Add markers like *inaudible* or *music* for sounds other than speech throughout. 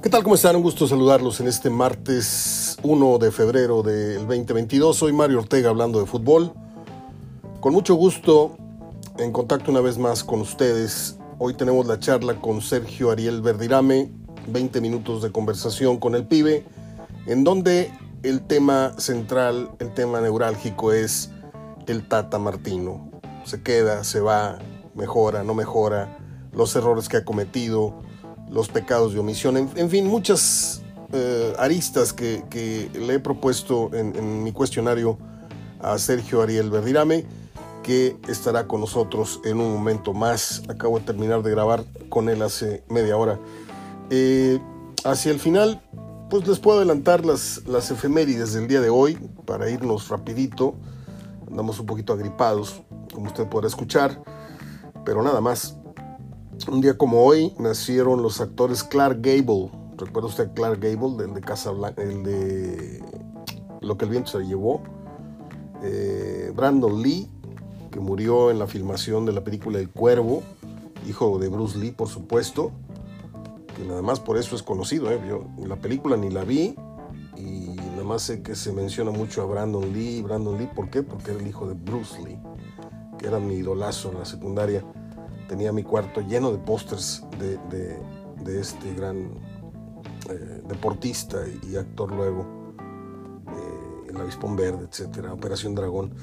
¿Qué tal? ¿Cómo están? Un gusto saludarlos en este martes 1 de febrero del 2022. Soy Mario Ortega hablando de fútbol. Con mucho gusto en contacto una vez más con ustedes. Hoy tenemos la charla con Sergio Ariel Verdirame, 20 minutos de conversación con el pibe, en donde el tema central, el tema neurálgico es el Tata Martino. Se queda, se va, mejora, no mejora, los errores que ha cometido, los pecados de omisión, en, fin, muchas eh, aristas que, le he propuesto en, en, mi cuestionario a Sergio Ariel Verdirame, que estará con nosotros en un momento más. Acabo de terminar de grabar con él hace media hora. Eh, hacia el final, pues les puedo adelantar las, las efemérides del día de hoy para irnos rapidito. Andamos un poquito agripados, como usted podrá escuchar, pero nada más. Un día como hoy nacieron los actores Clark Gable. ¿Recuerda usted Clark Gable, el de Casa Blanca, el de Lo que el viento se llevó? Eh, Brandon Lee, que murió en la filmación de la película El Cuervo, hijo de Bruce Lee, por supuesto, que nada más por eso es conocido. ¿eh? Yo la película ni la vi y nada más sé que se menciona mucho a Brandon Lee. Brandon Lee, ¿por qué? Porque era el hijo de Bruce Lee, que era mi idolazo en la secundaria tenía mi cuarto lleno de pósters de, este gran eh, deportista y, actor luego, eh, El Avispón Verde, etcétera, Operación Dragón.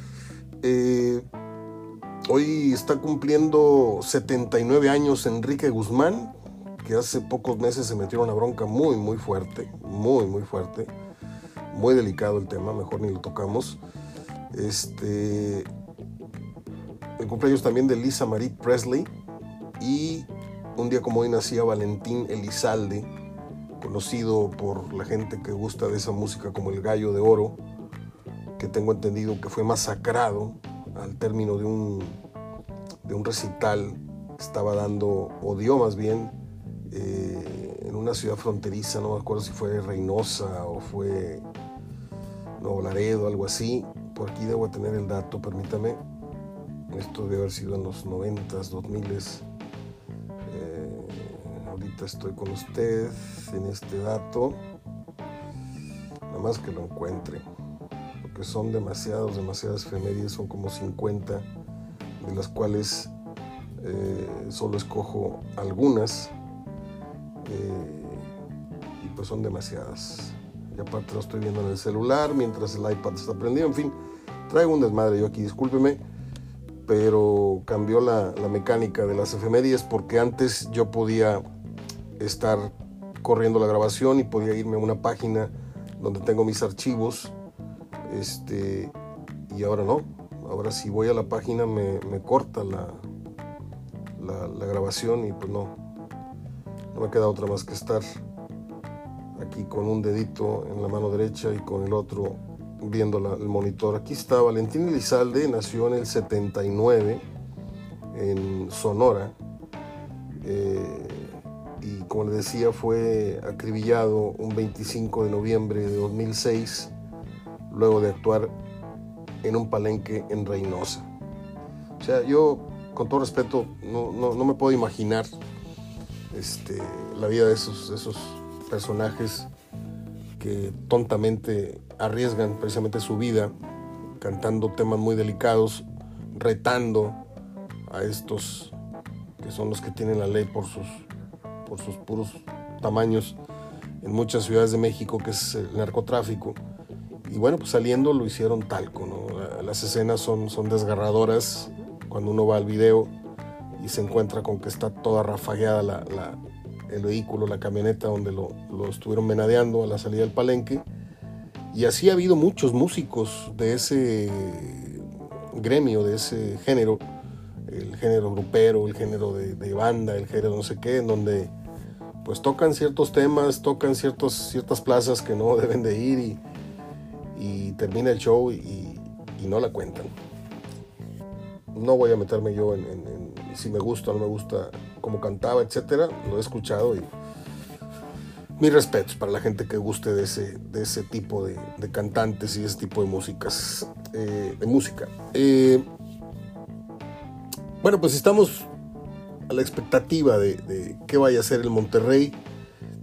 Eh, hoy está cumpliendo 79 años Enrique Guzmán, que hace pocos meses se metió una bronca muy, muy fuerte, muy, muy fuerte. Muy delicado el tema, mejor ni lo tocamos. Este, el cumpleaños también de Lisa Marie Presley. Y un día como hoy nacía Valentín Elizalde, conocido por la gente que gusta de esa música como el Gallo de Oro, que tengo entendido que fue masacrado al término de un, de un recital estaba dando, o dio más bien, eh, en una ciudad fronteriza, no me acuerdo si fue Reynosa o fue Nuevo Laredo, algo así. Por aquí debo tener el dato, permítame. Esto debe haber sido en los 90s, 2000s. Eh, ahorita estoy con usted en este dato. Nada más que lo encuentre. Porque son demasiados, demasiadas efemérides, son como 50, de las cuales eh, solo escojo algunas. Eh, y pues son demasiadas. Y aparte lo estoy viendo en el celular mientras el iPad está prendido. En fin, traigo un desmadre yo aquí, discúlpeme pero cambió la, mecánica de las efemérides porque antes yo podía estar corriendo la grabación y podía irme a una página donde tengo mis archivos este y ahora no. Ahora si voy a la página me, corta la, la, grabación y pues no no me queda otra más que estar aquí con un dedito en la mano derecha y con el otro viendo el monitor. Aquí está Valentín Elizalde, nació en el 79 en Sonora. Eh, y como les decía, fue acribillado un 25 de noviembre de 2006, luego de actuar en un palenque en Reynosa. O sea, yo, con todo respeto, no, no, me puedo imaginar este, la vida de esos, esos personajes que tontamente arriesgan precisamente su vida cantando temas muy delicados, retando a estos que son los que tienen la ley por sus, por sus puros tamaños en muchas ciudades de México, que es el narcotráfico. Y bueno, pues saliendo lo hicieron talco, ¿no? Las escenas son, son desgarradoras cuando uno va al video y se encuentra con que está toda rafagueada la, el vehículo, la camioneta donde lo, lo estuvieron menadeando a la salida del palenque y así ha habido muchos músicos de ese gremio, de ese género, el género grupero, el género de, banda, el género no sé qué, en donde pues tocan ciertos temas, tocan ciertos, ciertas plazas que no *laughs* deben de ir y, termina el show y, no la cuentan. No voy a meterme yo en, si me gusta o no me gusta cómo cantaba, etcétera, lo he escuchado y mis respetos para la gente que guste de ese, de ese tipo de, cantantes y ese tipo de músicas, eh, de música. Eh, bueno, pues estamos a la expectativa de, qué vaya a ser el Monterrey.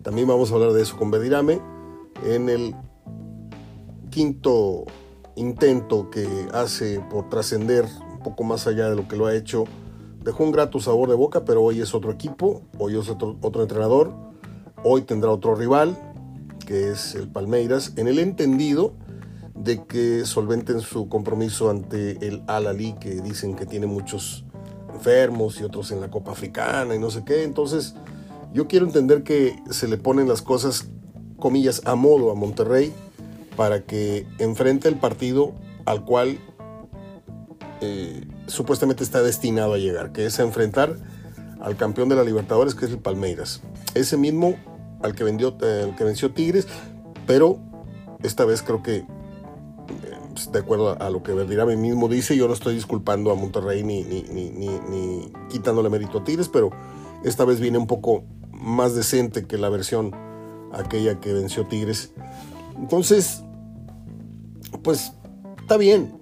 También vamos a hablar de eso con Bedirame en el quinto intento que hace por trascender un poco más allá de lo que lo ha hecho. Dejó un grato sabor de boca, pero hoy es otro equipo, hoy es otro, otro entrenador, hoy tendrá otro rival, que es el Palmeiras, en el entendido de que solventen su compromiso ante el Al-Ali, que dicen que tiene muchos enfermos y otros en la Copa Africana y no sé qué. Entonces, yo quiero entender que se le ponen las cosas, comillas, a modo a Monterrey para que enfrente el partido al cual eh, supuestamente está destinado a llegar, que es a enfrentar al campeón de la Libertadores, que es el Palmeiras. Ese mismo al que, vendió, eh, que venció Tigres, pero esta vez creo que, eh, de acuerdo a, lo que Verdirame mismo dice, yo no estoy disculpando a Monterrey ni, ni, ni, ni, quitándole mérito a Tigres, pero esta vez viene un poco más decente que la versión aquella que venció Tigres. Entonces, pues está bien.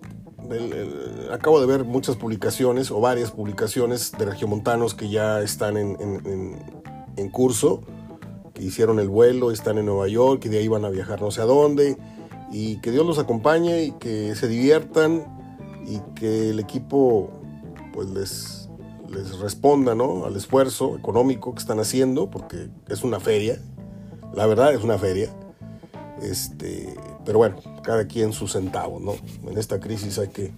acabo de ver muchas publicaciones o varias publicaciones de regiomontanos que ya están en, en, en curso hicieron el vuelo, están en Nueva York y de ahí van a viajar no sé a dónde. Y que Dios los acompañe y que se diviertan y que el equipo pues les, les responda ¿no? al esfuerzo económico que están haciendo, porque es una feria, la verdad es una feria. Este, pero bueno, cada quien su centavo, ¿no? En esta crisis hay que,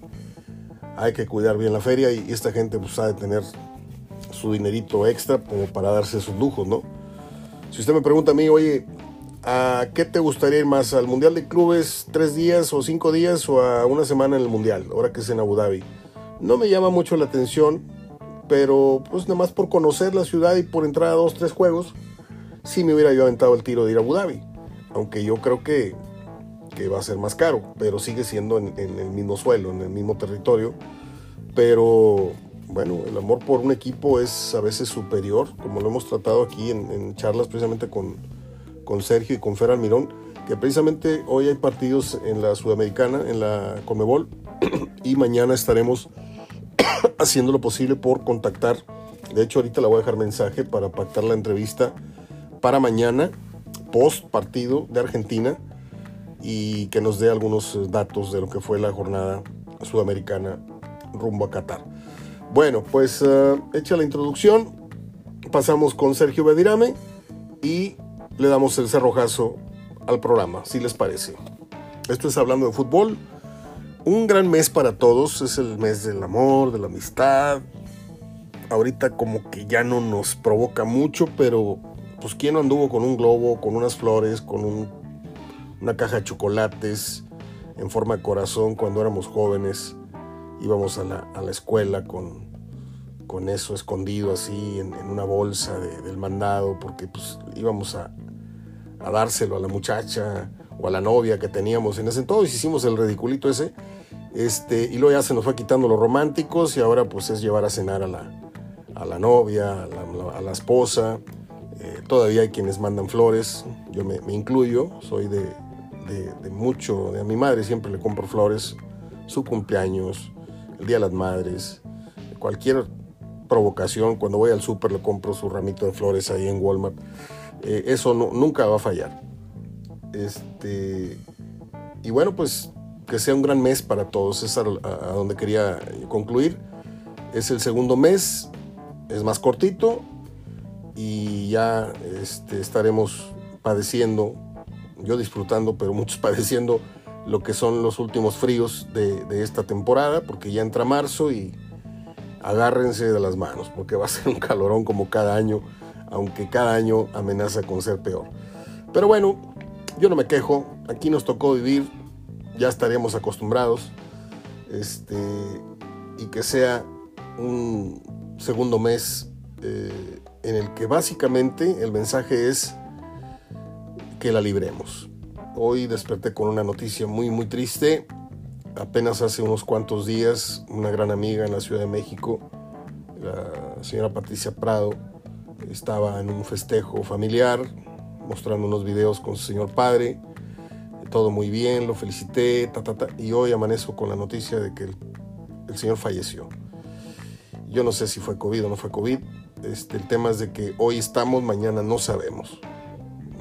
hay que cuidar bien la feria y, esta gente pues ha de tener su dinerito extra como para darse sus lujos, ¿no? Si usted me pregunta a mí, oye, ¿a qué te gustaría ir más? ¿Al Mundial de Clubes tres días o cinco días o a una semana en el Mundial, ahora que es en Abu Dhabi? No me llama mucho la atención, pero pues nada más por conocer la ciudad y por entrar a dos, tres juegos, sí me hubiera yo aventado el tiro de ir a Abu Dhabi. Aunque yo creo que, que va a ser más caro, pero sigue siendo en, en el mismo suelo, en el mismo territorio. Pero bueno, el amor por un equipo es a veces superior, como lo hemos tratado aquí en, charlas precisamente con, con, Sergio y con Fer Almirón, que precisamente hoy hay partidos en la Sudamericana, en la Comebol, *clears throat* y mañana estaremos *clears throat* haciendo lo posible por contactar. De hecho, ahorita le voy a dejar mensaje para pactar la entrevista para mañana, post partido de Argentina, y que nos dé algunos datos de lo que fue la jornada sudamericana rumbo a Qatar. Bueno, pues uh, hecha la introducción, pasamos con Sergio Bedirame y le damos el cerrojazo al programa, si les parece. Esto es hablando de fútbol. Un gran mes para todos, es el mes del amor, de la amistad. Ahorita como que ya no nos provoca mucho, pero pues quién anduvo con un globo, con unas flores, con una caja de chocolates en forma de corazón cuando éramos jóvenes íbamos a la, a la escuela con, con, eso escondido así en, una bolsa del mandado, porque pues íbamos a, a, dárselo a la muchacha o a la novia que teníamos en ese entonces, hicimos el ridiculito ese, este, y luego ya se nos fue quitando los románticos y ahora pues es llevar a cenar a la, a la novia, a la, esposa, eh, todavía hay quienes mandan flores, yo me, incluyo, soy de, de, mucho, a mi madre siempre le compro flores, su cumpleaños, el Día de las Madres, cualquier provocación, cuando voy al súper le compro su ramito de flores ahí en Walmart. Eh, eso nunca va a fallar. Este, y bueno, pues que sea un gran mes para todos, es a, donde quería concluir. Es el segundo mes, es más cortito y ya este, estaremos padeciendo, yo disfrutando, pero muchos *laughs* padeciendo lo que son los últimos fríos de, esta temporada, porque ya entra marzo y agárrense de las manos, porque va a ser un calorón como cada año, aunque cada año amenaza con ser peor. Pero bueno, yo no me quejo, aquí nos tocó vivir, ya estaremos acostumbrados, este, y que sea un segundo mes eh, en el que básicamente el mensaje es que la libremos Hoy desperté con una noticia muy muy triste. Apenas hace unos cuantos días, una gran amiga en la Ciudad de México, la señora Patricia Prado, estaba en un festejo familiar, mostrando unos videos con su señor padre. Todo muy bien, lo felicité, ta, ta, ta, y hoy amanezco con la noticia de que el, señor falleció. Yo no sé si fue COVID o no fue COVID. Este, el tema es de que hoy estamos, mañana no sabemos.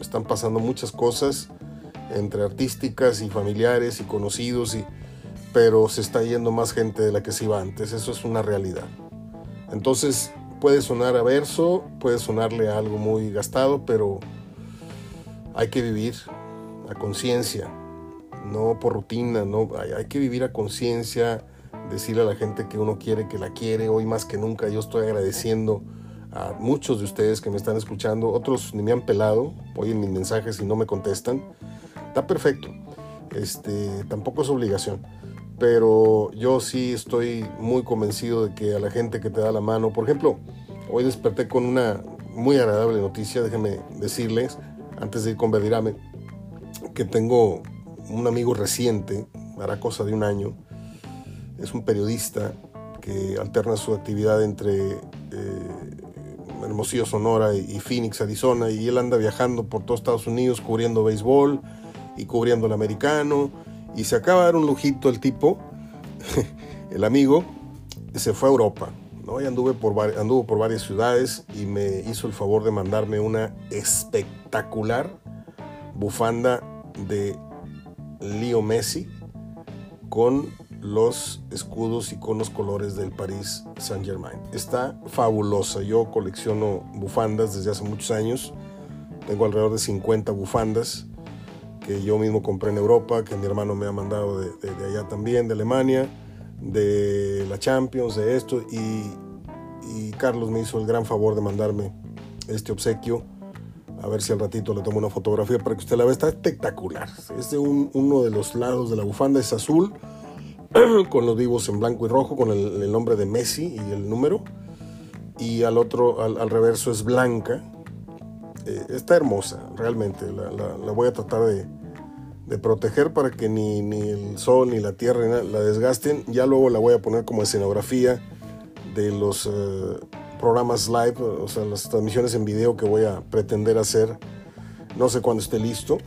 están pasando muchas cosas entre artísticas y familiares y conocidos, y, pero se está yendo más gente de la que se iba antes, eso es una realidad. Entonces puede sonar a verso, puede sonarle a algo muy gastado, pero hay que vivir a conciencia, no por rutina, no, hay, que vivir a conciencia, decirle a la gente que uno quiere, que la quiere, hoy más que nunca yo estoy agradeciendo a muchos de ustedes que me están escuchando, otros ni me han pelado, oyen mis mensajes y no me contestan, está perfecto, este, tampoco es obligación, pero yo sí estoy muy convencido de que a la gente que te da la mano, por ejemplo, hoy desperté con una muy agradable noticia, déjenme decirles, antes de ir con Verdirame, que tengo un amigo reciente, hará cosa de un año, es un periodista que alterna su actividad entre eh, Hermosillo, Sonora y Phoenix, Arizona, y él anda viajando por todo Estados Unidos cubriendo béisbol y cubriendo el americano, y se acaba de dar un lujito el tipo, *laughs* el amigo, se fue a Europa, ¿no? Y anduve por, anduvo por varias ciudades y me hizo el favor de mandarme una espectacular bufanda de Leo Messi con los escudos y con los colores del Paris Saint Germain. Está fabulosa. Yo colecciono bufandas desde hace muchos años. Tengo alrededor de 50 bufandas que yo mismo compré en Europa, que mi hermano me ha mandado de, allá también, de Alemania, de la Champions, de esto. Y, y, Carlos me hizo el gran favor de mandarme este obsequio. A ver si al ratito le tomo una fotografía para que usted la vea. Está espectacular. Es de uno de los lados de la bufanda, es azul *clears throat* con los vivos en blanco y rojo, con el, nombre de Messi y el número. Y al otro, al, reverso es blanca. Eh, está hermosa, realmente. La, voy a tratar de, proteger para que ni, el sol ni la tierra la desgasten. Ya luego la voy a poner como escenografía de los eh, programas live, o sea, las transmisiones en video que voy a pretender hacer. No sé cuándo esté listo.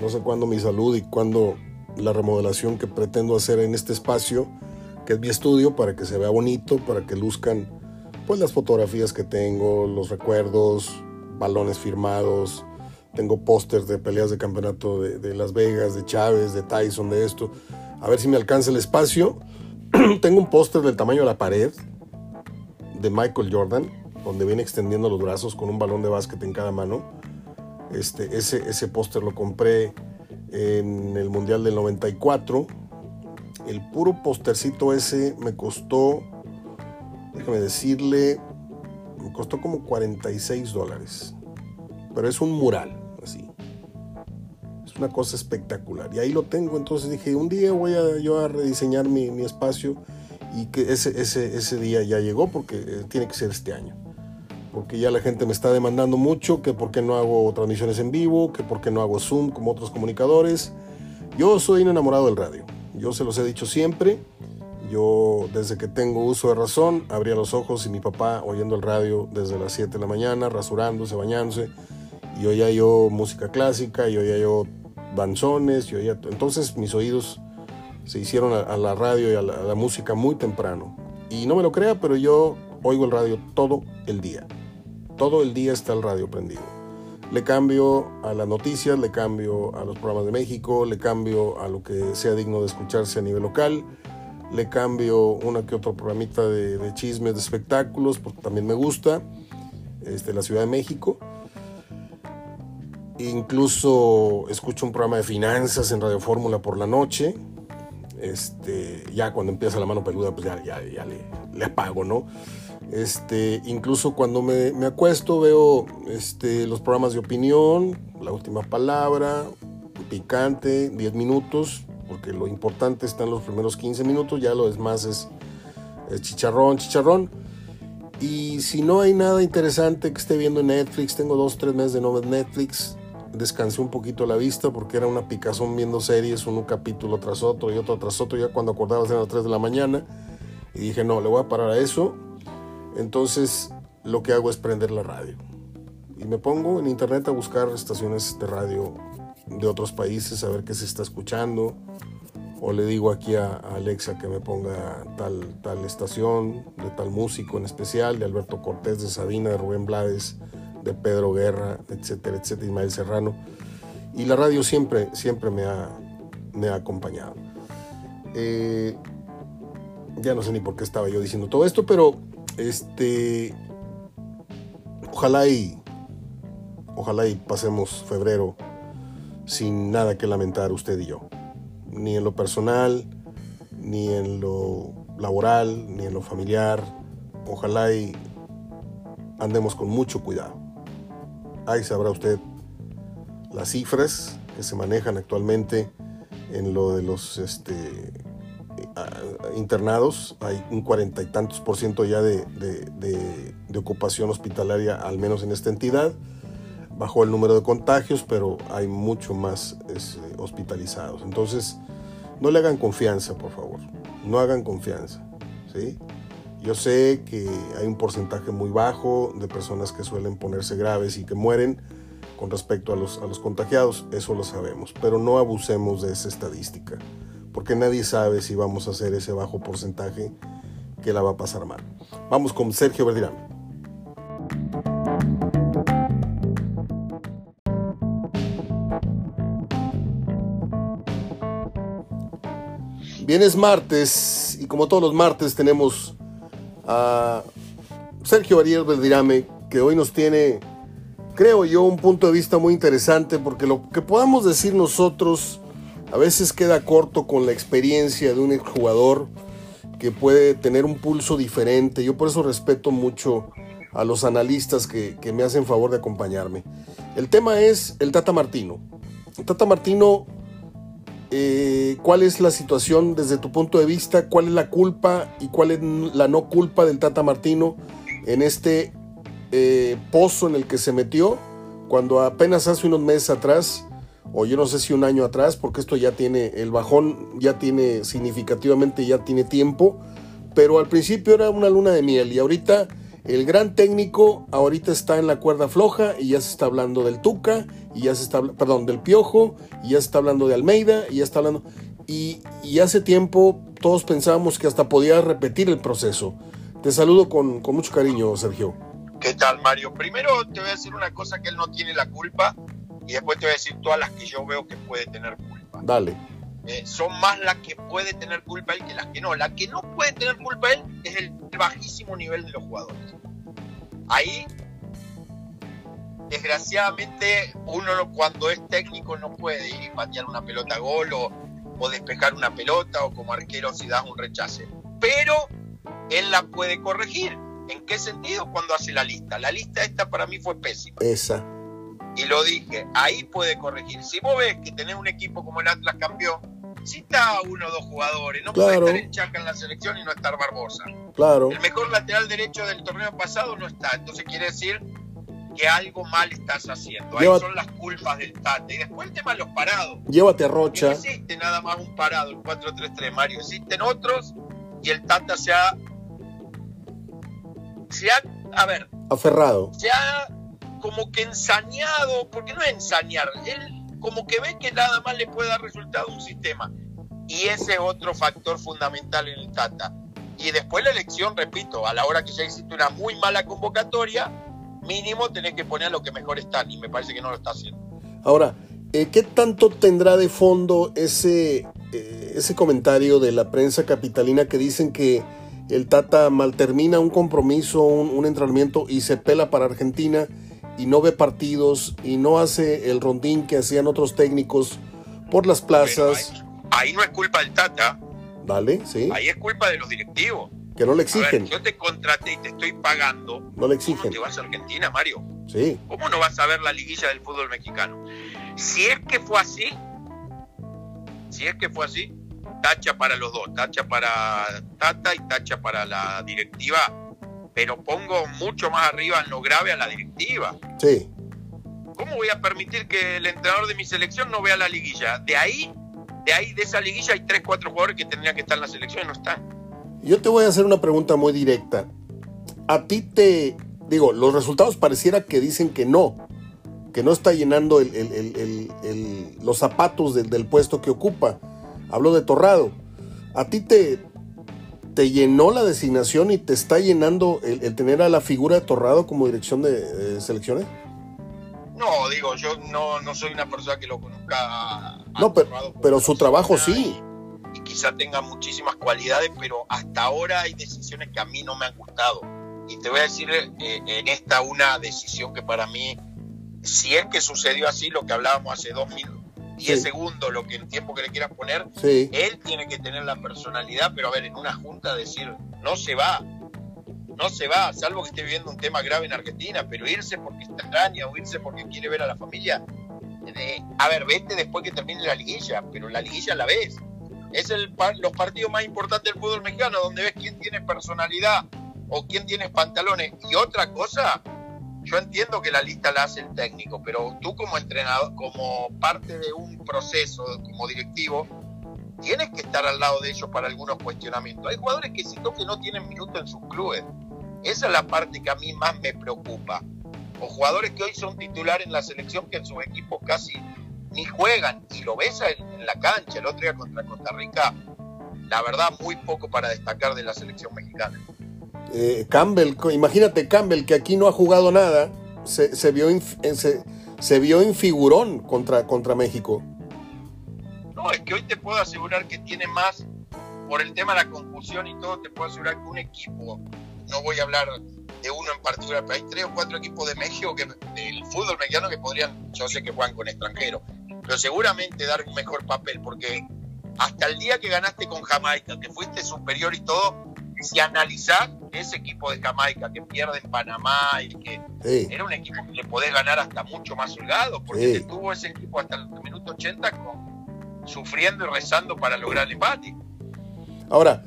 No sé cuándo mi salud y cuándo la remodelación que pretendo hacer en este espacio, que es mi estudio, para que se vea bonito, para que luzcan pues las fotografías que tengo, los recuerdos, balones firmados, tengo pósters de peleas de campeonato de, Las Vegas, de Chávez, de Tyson, de esto. A ver si me alcanza el espacio. *clears throat* tengo un póster del tamaño de la pared de Michael Jordan, donde viene extendiendo los brazos con un balón de básquet en cada mano. Este, ese, ese póster lo compré en el Mundial del 94. El puro postercito ese me costó, déjame decirle, me costó como 46 dólares. Pero es un mural, así. Es una cosa espectacular. Y ahí lo tengo, entonces dije, un día voy a yo a rediseñar mi, mi espacio y que ese, ese, ese día ya llegó porque eh, tiene que ser este año porque ya la gente me está demandando mucho, que por qué no hago transmisiones en vivo, que por qué no hago Zoom como otros comunicadores. Yo soy un enamorado del radio, yo se los he dicho siempre, yo desde que tengo uso de razón, abría los ojos y mi papá oyendo el radio desde las 7 de la mañana, rasurándose, bañándose, y oía yo música clásica, y oía yo danzones, y oía... Entonces mis oídos se hicieron a, la radio y a la música muy temprano. Y no me lo crea, pero yo oigo el radio todo el día. Todo el día está el radio prendido. Le cambio a las noticias, le cambio a los programas de México, le cambio a lo que sea digno de escucharse a nivel local, le cambio una que otro programita de, chismes, de espectáculos, porque también me gusta, este, la Ciudad de México. Incluso escucho un programa de finanzas en Radio Fórmula por la noche. Este, ya cuando empieza la mano peluda, pues ya, le, apago, ¿no? Este, incluso cuando me, acuesto veo este, los programas de opinión, la última palabra, picante, 10 minutos, porque lo importante está en los primeros 15 minutos, ya lo demás es, es chicharrón, chicharrón. Y si no hay nada interesante que esté viendo en Netflix, tengo dos, tres meses de no ver Netflix, descansé un poquito la vista porque era una picazón viendo series, uno capítulo tras otro y otro tras otro, ya cuando acordaba eran las 3 de la mañana. Y dije, no, le voy a parar a eso entonces lo que hago es prender la radio. Y me pongo en internet a buscar estaciones de radio de otros países, a ver qué se está escuchando. O le digo aquí a, Alexa que me ponga tal, tal estación, de tal músico en especial, de Alberto Cortés, de Sabina, de Rubén Blades, de Pedro Guerra, etcétera, etcétera, Ismael Serrano. Y la radio siempre, siempre me ha, me ha acompañado. Eh, ya no sé ni por qué estaba yo diciendo todo esto, pero este, ojalá y, ojalá y pasemos febrero sin nada que lamentar usted y yo, ni en lo personal, ni en lo laboral, ni en lo familiar. Ojalá y andemos con mucho cuidado. Ahí sabrá usted las cifras que se manejan actualmente en lo de los este, internados. Hay un cuarenta y tantos por ciento ya de, ocupación hospitalaria, al menos en esta entidad. Bajó el número de contagios, pero hay mucho más este, hospitalizados. Entonces, no le hagan confianza, por favor. No hagan confianza. ¿sí? Yo sé que hay un porcentaje muy bajo de personas que suelen ponerse graves y que mueren con respecto a los, a los contagiados, eso lo sabemos, pero no abusemos de esa estadística, porque nadie sabe si vamos a hacer ese bajo porcentaje que la va a pasar mal. Vamos con Sergio Verdirán. Bien, es martes y como todos los martes tenemos a Sergio Ariel Beldirame, que hoy nos tiene, creo yo, un punto de vista muy interesante, porque lo que podamos decir nosotros a veces queda corto con la experiencia de un exjugador que puede tener un pulso diferente. Yo por eso respeto mucho a los analistas que, que me hacen favor de acompañarme. El tema es el Tata Martino. El Tata Martino eh, cuál es la situación desde tu punto de vista, cuál es la culpa y cuál es la no culpa del Tata Martino en este eh, pozo en el que se metió cuando apenas hace unos meses atrás, o yo no sé si un año atrás, porque esto ya tiene, el bajón ya tiene significativamente, ya tiene tiempo, pero al principio era una luna de miel y ahorita el gran técnico ahorita está en la cuerda floja y ya se está hablando del Tuca y ya se está, perdón, del Piojo y ya se está hablando de Almeida y ya está hablando y, hace tiempo todos pensábamos que hasta podía repetir el proceso. Te saludo con, con mucho cariño, Sergio. ¿Qué tal, Mario? Primero te voy a decir una cosa que él no tiene la culpa y después te voy a decir todas las que yo veo que puede tener culpa. Dale. Eh, son más las que puede tener culpa él que las que no. La que no puede tener culpa él es el bajísimo nivel de los jugadores. Ahí, desgraciadamente, uno cuando es técnico no puede ir y patear una pelota a gol o, o despejar una pelota o como arquero si das un rechace. Pero él la puede corregir. ¿En qué sentido? Cuando hace la lista. La lista esta para mí fue pésima. Esa. Y lo dije, ahí puede corregir. Si vos ves que tenés un equipo como el Atlas campeón, si está uno o dos jugadores, no puede estar el Chaca en la selección y no estar Barbosa. Claro. El mejor lateral derecho del torneo pasado no está, entonces quiere decir que algo mal estás haciendo. Ahí son las culpas del Tate. Y después el tema de los parados. Llévate a Rocha. No existe nada más un parado, el 4-3-3, Mario. Existen otros y el Tata se ha. Se ha. A ver. Aferrado. Se ha como que ensañado, porque no es ensañar. Él como que ve que nada más le puede dar resultado un sistema. Y ese es otro factor fundamental en el Tata. Y después la elección, repito, a la hora que ya existe una muy mala convocatoria, mínimo tenés que poner a lo que mejor están, y me parece que no lo está haciendo. Ahora, eh, ¿qué tanto tendrá de fondo ese, eh, ese comentario de la prensa capitalina que dicen que el Tata mal termina un compromiso, un entrenamiento y se pela para Argentina? Y no ve partidos y no hace el rondín que hacían otros técnicos por las plazas. ahí, no es culpa del Tata. Dale, sí. Ahí es culpa de los directivos. Que no le exigen. yo te contraté y te estoy pagando. No le exigen. ¿Cómo te vas a Argentina, Mario? Sí. ¿Cómo no vas a ver la liguilla del fútbol mexicano? Si es que fue así, si es que fue así, tacha para los dos, tacha para Tata y tacha para la directiva pero pongo mucho más arriba en lo grave a la directiva. Sí. ¿Cómo voy a permitir que el entrenador de mi selección no vea la liguilla? De ahí, de ahí, de esa liguilla hay tres, cuatro jugadores que tendrían que estar en la selección y no están. Yo te voy a hacer una pregunta muy directa. A ti te, digo, los resultados pareciera que dicen que no, que no está llenando los zapatos del, del puesto que ocupa. Hablo de Torrado. A ti te, te llenó la designación y te está llenando el, tener a la figura de Torrado como dirección de selecciones? No, digo, yo no, no soy una persona que lo conozca. no, pero, pero su trabajo sí. Y, quizá tenga muchísimas cualidades, pero hasta ahora hay decisiones que a mí no me han gustado. Y te voy a decir eh, en esta una decisión que para mí, si es que sucedió así, lo que hablábamos hace dos mil 10 segundos, lo que el tiempo que le quieras poner, él tiene que tener la personalidad, pero a ver, en una junta decir, no se va, no se va, salvo que esté viviendo un tema grave en Argentina, pero irse porque está extraña o irse porque quiere ver a la familia. a ver, vete después que termine la liguilla, pero la liguilla la ves. Es el, los partidos más importantes del fútbol mexicano, donde ves quién tiene personalidad o quién tiene pantalones. Y otra cosa, yo entiendo que la lista la hace el técnico, pero tú como entrenador, como parte de un proceso, como directivo, tienes que estar al lado de ellos para algunos cuestionamientos. Hay jugadores que siento que no tienen minuto en sus clubes. Esa es la parte que a mí más me preocupa. O jugadores que hoy son titulares en la selección que en sus equipos casi ni juegan y lo ves en, la cancha el otro día contra Costa Rica. La verdad, muy poco para destacar de la selección mexicana. Eh, Campbell, imagínate Campbell que aquí no ha jugado nada, se, vio, en, se, se, vio en figurón contra, contra México. No, es que hoy te puedo asegurar que tiene más, por el tema de la confusión y todo, te puedo asegurar que un equipo, no voy a hablar de uno en particular, pero hay tres o cuatro equipos de México, que, del fútbol mexicano, que podrían, yo sé que juegan con extranjeros, pero seguramente dar un mejor papel, porque hasta el día que ganaste con Jamaica, que fuiste superior y todo, si analizás ese equipo de Jamaica que pierde en Panamá y que era un equipo que le podés ganar hasta mucho más holgado, porque tuvo ese equipo hasta el minuto 80 sufriendo y rezando para lograr el empate. Ahora,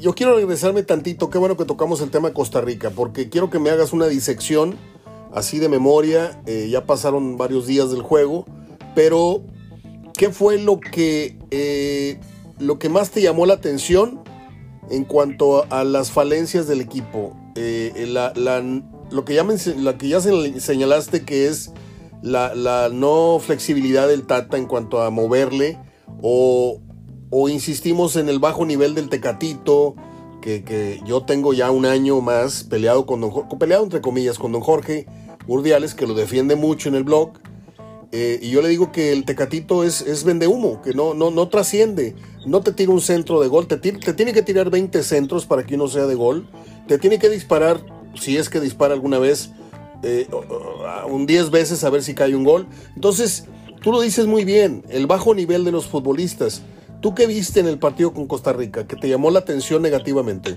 yo quiero regresarme tantito, qué bueno que tocamos el tema de Costa Rica, porque quiero que me hagas una disección así de memoria, eh, ya pasaron varios días del juego, pero ¿qué fue lo que, eh, lo que más te llamó la atención en cuanto a las falencias del equipo, eh, la, lo que ya, la que ya señalaste que es la, no flexibilidad del Tata en cuanto a moverle, o, insistimos en el bajo nivel del Tecatito, que, yo tengo ya un año más peleado con don Jorge, peleado entre comillas con don Jorge Urdiales, que lo defiende mucho en el blog. Eh, y yo le digo que el Tecatito es, es vende humo, que no, no, no trasciende no te tira un centro de gol, te, te, tiene que tirar 20 centros para que uno sea de gol, te tiene que disparar, si es que dispara alguna vez, eh, un 10 veces a ver si cae un gol. Entonces, tú lo dices muy bien, el bajo nivel de los futbolistas. ¿Tú qué viste en el partido con Costa Rica que te llamó la atención negativamente?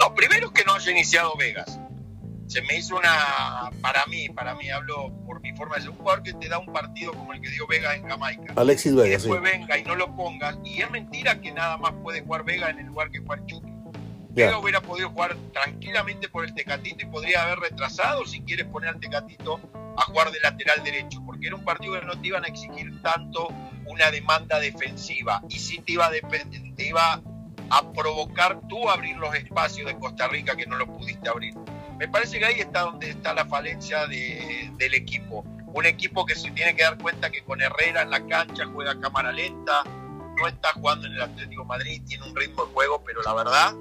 No, primero que no haya iniciado Vegas se me hizo una, para mí, para mí hablo por mi forma de ser, un jugador que te da un partido como el que dio Vega en Jamaica. Alexis Vega, y después venga y no lo pongas, y es mentira que nada más puede jugar Vega en el lugar que juega Chucky. Vega hubiera podido jugar tranquilamente por el Tecatito y podría haber retrasado, si quieres poner al Tecatito, a jugar de lateral derecho, porque era un partido que no te iban a exigir tanto una demanda defensiva, y sí te iba te iba a provocar tú abrir los espacios de Costa Rica que no lo pudiste abrir. Me parece que ahí está donde está la falencia del equipo. Un equipo que se tiene que dar cuenta que con Herrera en la cancha juega cámara lenta, no está jugando en el Atlético Madrid, tiene un ritmo de juego, pero la verdad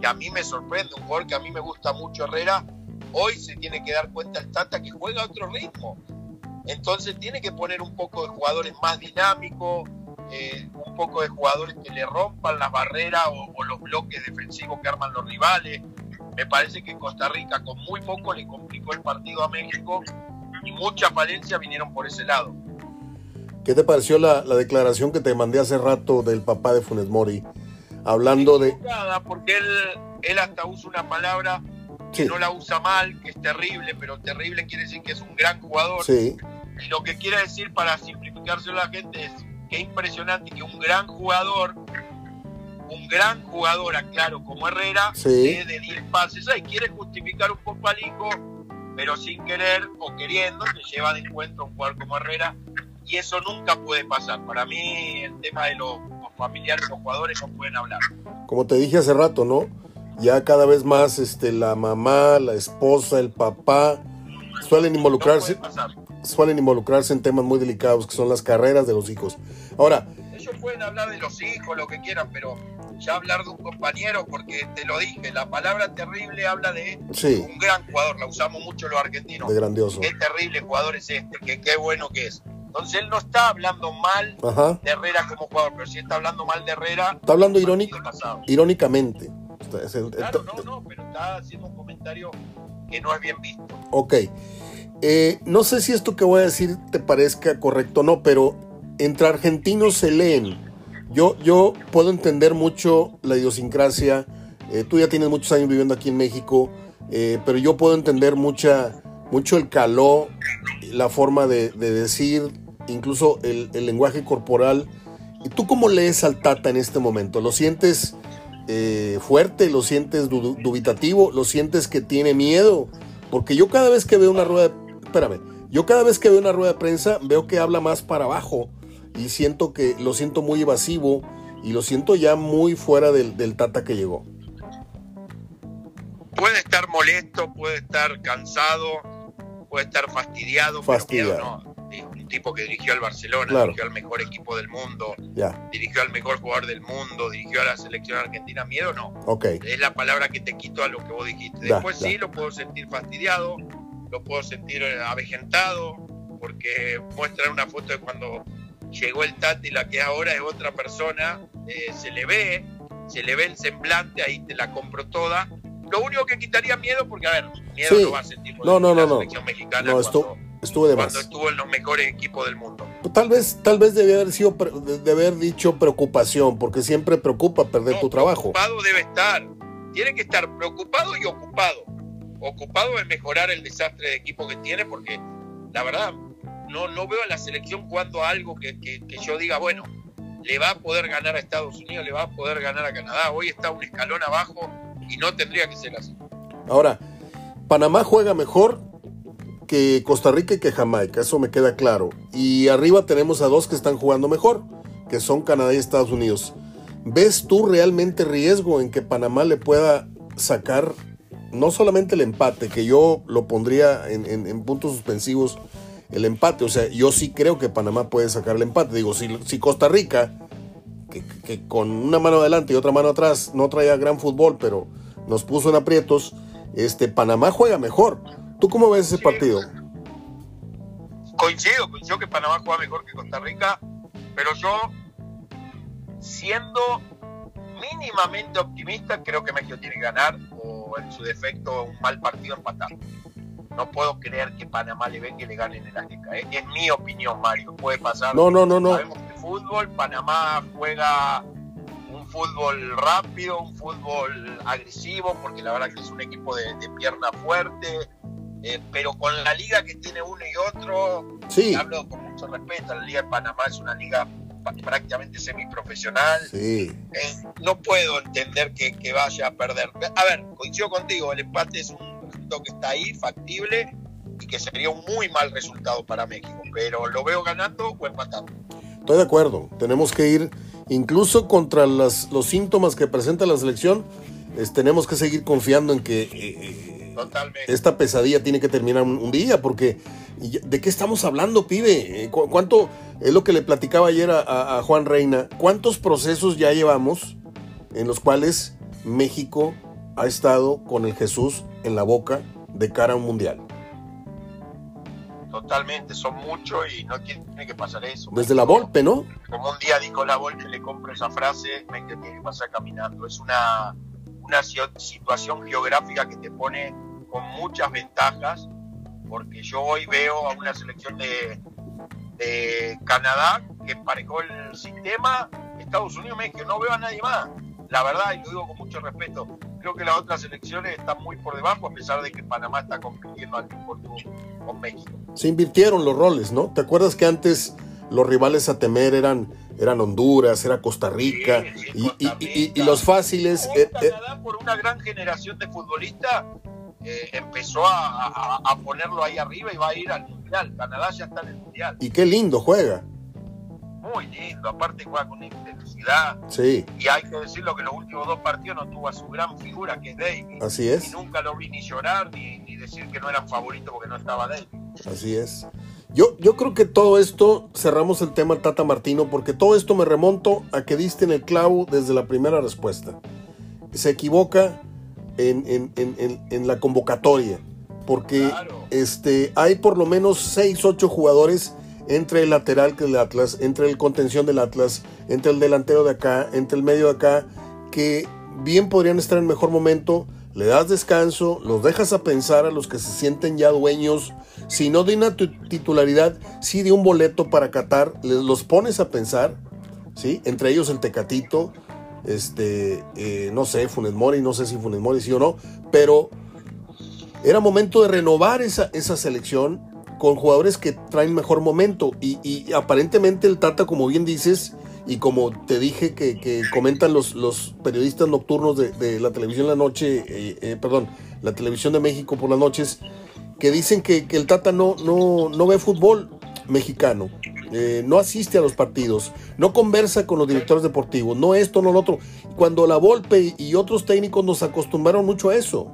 que a mí me sorprende, un jugador que a mí me gusta mucho Herrera, hoy se tiene que dar cuenta el Tata que juega a otro ritmo. Entonces tiene que poner un poco de jugadores más dinámicos, eh, un poco de jugadores que le rompan las barreras o, los bloques defensivos que arman los rivales. Me parece que Costa Rica con muy poco le complicó el partido a México y muchas falencias vinieron por ese lado. ¿Qué te pareció la, declaración que te mandé hace rato del papá de Funes Mori? Hablando de... Porque él, él hasta usa una palabra que no la usa mal, que es terrible, pero terrible quiere decir que es un gran jugador. Sí. Y lo que quiere decir para simplificárselo a la gente es que impresionante que un gran jugador un gran jugador, aclaro, como Herrera, de 10 pases. Ahí quiere justificar un poco al hijo, pero sin querer o queriendo, se lleva de encuentro un jugador como Herrera. Y eso nunca puede pasar. Para mí, el tema de los, familiares, los jugadores no pueden hablar. Como te dije hace rato, ¿no? Ya cada vez más este, la mamá, la esposa, el papá suelen involucrarse. Suelen involucrarse en temas muy delicados que son las carreras de los hijos. Ahora, ellos pueden hablar de los hijos, lo que quieran, pero ya hablar de un compañero, porque te lo dije, la palabra terrible habla de Sí, un gran jugador, la usamos mucho los argentinos. de grandioso. Qué terrible jugador es este, que qué bueno que es. Entonces él no está hablando mal Ajá. de Herrera como jugador, pero sí está hablando mal de Herrera. Está hablando irónico, irónicamente. Claro, no, no, pero está haciendo un comentario que no es bien visto. Ok. Eh, no sé si esto que voy a decir te parezca correcto o no, pero entre argentinos se leen. Yo, yo puedo entender mucho la idiosincrasia. eh, tú ya tienes muchos años viviendo aquí en México, eh, pero yo puedo entender mucha, mucho el caló, la forma de, de decir, incluso el, el lenguaje corporal. ¿Y tú cómo lees al Tata en este momento? ¿Lo sientes fuerte? ¿Lo sientes du- dubitativo? ¿Lo sientes que tiene miedo? Porque yo cada vez que veo una rueda, espérame, yo cada vez que veo una rueda de prensa veo que habla más para abajo y siento que lo siento muy evasivo y lo siento ya muy fuera del, del Tata que llegó. Puede estar molesto, puede estar cansado, puede estar fastidiado, Fastidiado. pero no. Un tipo que dirigió al Barcelona, Claro. dirigió al mejor equipo del mundo, Ya, dirigió al mejor jugador del mundo, dirigió a la selección argentina. Miedo no. ok. Es la palabra que te quito a lo que vos dijiste. Después sí lo puedo sentir fastidiado, lo puedo sentir avejentado, porque muestran una foto de cuando llegó el Tati, la que ahora es otra persona, eh, se le ve, se le ve el semblante, ahí te la compro toda. Lo único que quitaría miedo, porque a ver, miedo Sí. no va a sentir por No, no, la no, no. selección mexicana No, cuando, esto- Estuvo de cuando más. estuvo en los mejores equipos del mundo. Tal vez, tal vez debía haber sido, de, de haber dicho preocupación, porque siempre preocupa perder No, tu trabajo. Preocupado debe estar. Tiene que estar preocupado y ocupado. Ocupado en mejorar el desastre de equipo que tiene, porque la verdad, no, no veo a la selección jugando a algo que, que- que yo diga, bueno, le va a poder ganar a Estados Unidos, le va a poder ganar a Canadá. Hoy está un escalón abajo y no tendría que ser así. Ahora, Panamá juega mejor que Costa Rica y que Jamaica, eso me queda claro. Y arriba tenemos a dos que están jugando mejor, que son Canadá y Estados Unidos. ¿Ves tú realmente riesgo en que Panamá le pueda sacar no solamente el empate, que yo lo pondría en, en- en puntos suspensivos, el empate? O sea, yo sí creo que Panamá puede sacar el empate. Digo, si, si Costa Rica, que, que con una mano adelante y otra mano atrás no traía gran fútbol, pero nos puso en aprietos, este, Panamá juega mejor. ¿Tú cómo ves ese partido? Coincido, coincido que Panamá juega mejor que Costa Rica, pero yo, siendo mínimamente optimista, creo que México tiene que ganar o en su defecto un mal partido empatar. No puedo creer que Panamá le venga y le gane en el Azteca. ¿eh? Es mi opinión, Mario. Puede pasar. No, no, no, no. Sabemos que fútbol, Panamá juega un fútbol rápido, un fútbol agresivo, porque la verdad que es un equipo de, de pierna fuerte, eh, pero con la liga que tiene uno y otro, Sí, hablo con mucho respeto, la liga de Panamá es una liga prácticamente semiprofesional, sí. eh, no puedo entender que, que vaya a perder. A ver, coincido contigo, el empate es un resultado que está ahí, factible, y que sería un muy mal resultado para México, pero lo veo ganando o empatando. Estoy de acuerdo. Tenemos que ir, incluso contra las- los síntomas que presenta la selección, es- tenemos que seguir confiando en que eh, eh, Totalmente. esta pesadilla tiene que terminar un, un día, porque ¿de qué estamos hablando, pibe? Eh, ¿cu- ¿Cuánto es lo que le platicaba ayer a, a- a Juan Reina? ¿Cuántos procesos ya llevamos en los cuales México ha estado con el Jesús en la boca de cara a un mundial? Totalmente, son muchos y no tiene que pasar eso. Desde la Volpe, ¿no? Como un día dijo la Volpe, le compro esa frase, me que tiene que pasar caminando. Es una, una si- situación geográfica que te pone con muchas ventajas, porque yo hoy veo a una selección de, de Canadá que emparejó el sistema, Estados Unidos, México, no veo a nadie más. La verdad, y lo digo con mucho respeto, creo que las otras selecciones están muy por debajo, a pesar de que Panamá está compitiendo al con México. Se invirtieron los roles, ¿no? ¿Te acuerdas que antes los rivales a temer eran, eran Honduras, era Costa Rica, Sí, sí, y, Costa y- y- y Rica. los fáciles... Eh, Canadá, por una gran generación de futbolistas, eh, empezó a, a- a ponerlo ahí arriba y va a ir al Mundial. Canadá ya está en el Mundial. y qué lindo juega. Muy lindo, aparte juega con intensidad. Sí, Y hay que decirlo que los últimos dos partidos no tuvo a su gran figura, que es David. así Y es. nunca lo vi ni llorar ni, ni decir que no eran favoritos porque no estaba David. Así es. Yo, yo creo que todo esto, cerramos el tema Tata Martino, porque todo esto me remonto a que diste en el clavo desde la primera respuesta. Se equivoca en, la convocatoria, porque este, hay por lo menos 6, 8 jugadores entre el lateral que el Atlas, entre el contención del Atlas, entre el delantero de acá, entre el medio de acá, que bien podrían estar en mejor momento, le das descanso, los dejas a pensar a los que se sienten ya dueños, si no de una titularidad, sí de un boleto para Qatar, los pones a pensar, ¿sí? Entre ellos el Tecatito, este, eh, no sé, Funes Mori, no sé si Funes Mori sí o no, pero era momento de renovar esa, esa selección con jugadores que traen mejor momento. Y, aparentemente el Tata, como bien dices, y como te dije que, comentan los, los periodistas nocturnos de, la televisión la noche, eh, eh, perdón, la televisión de México por las noches, que dicen que, el Tata no, no, no ve fútbol mexicano, eh, no asiste a los partidos, no conversa con los directores deportivos, no esto, no lo otro. Cuando la Volpe y otros técnicos nos acostumbraron mucho a eso.